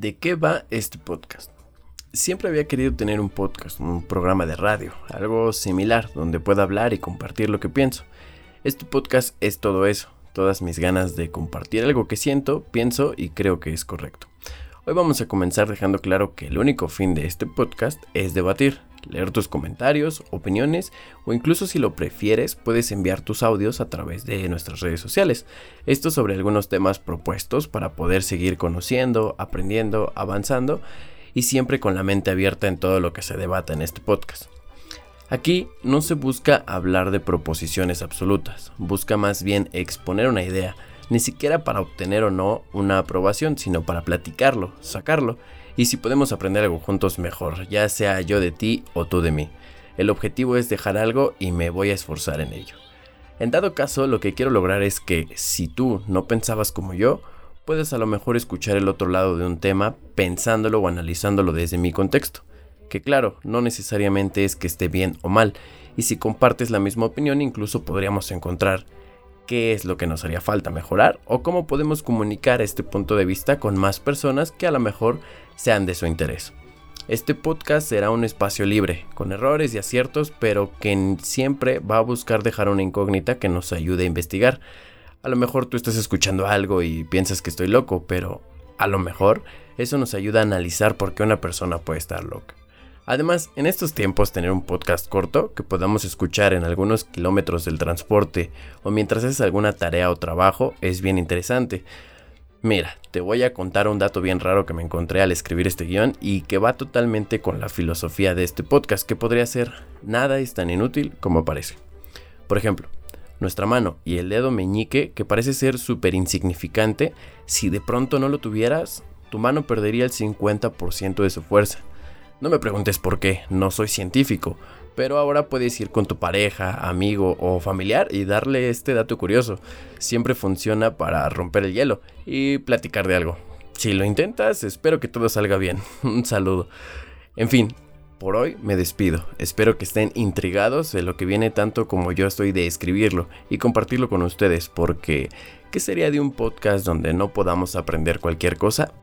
¿De qué va este podcast? Siempre había querido tener un podcast, un programa de radio, algo similar, donde pueda hablar y compartir lo que pienso. Este podcast es todo eso, todas mis ganas de compartir algo que siento, pienso y creo que es correcto. Hoy vamos a comenzar dejando claro que el único fin de este podcast es debatir, leer tus comentarios, opiniones o incluso si lo prefieres puedes enviar tus audios a través de nuestras redes sociales. Esto sobre algunos temas propuestos para poder seguir conociendo, aprendiendo, avanzando y siempre con la mente abierta en todo lo que se debata en este podcast. Aquí no se busca hablar de proposiciones absolutas, busca más bien exponer una idea, ni siquiera para obtener o no una aprobación, sino para platicarlo, sacarlo y si podemos aprender algo juntos mejor, ya sea yo de ti o tú de mí. El objetivo es dejar algo y me voy a esforzar en ello. En dado caso, lo que quiero lograr es que si tú no pensabas como yo, puedes a lo mejor escuchar el otro lado de un tema pensándolo o analizándolo desde mi contexto. Que claro, no necesariamente es que esté bien o mal, y si compartes la misma opinión incluso podríamos encontrar qué es lo que nos haría falta mejorar o cómo podemos comunicar este punto de vista con más personas que a lo mejor sean de su interés. Este podcast será un espacio libre, con errores y aciertos, pero que siempre va a buscar dejar una incógnita que nos ayude a investigar. A lo mejor tú estás escuchando algo y piensas que estoy loco, pero a lo mejor eso nos ayuda a analizar por qué una persona puede estar loca. Además, en estos tiempos tener un podcast corto que podamos escuchar en algunos kilómetros del transporte o mientras haces alguna tarea o trabajo es bien interesante. Mira, te voy a contar un dato bien raro que me encontré al escribir este guion y que va totalmente con la filosofía de este podcast, que podría ser nada es tan inútil como parece. Por ejemplo, nuestra mano y el dedo meñique, que parece ser súper insignificante, si de pronto no lo tuvieras, tu mano perdería el 50% de su fuerza. No me preguntes por qué, no soy científico, pero ahora puedes ir con tu pareja, amigo o familiar y darle este dato curioso. Siempre funciona para romper el hielo y platicar de algo. Si lo intentas, espero que todo salga bien. Un saludo. En fin, por hoy me despido. Espero que estén intrigados de lo que viene tanto como yo estoy de escribirlo y compartirlo con ustedes porque ¿qué sería de un podcast donde no podamos aprender cualquier cosa?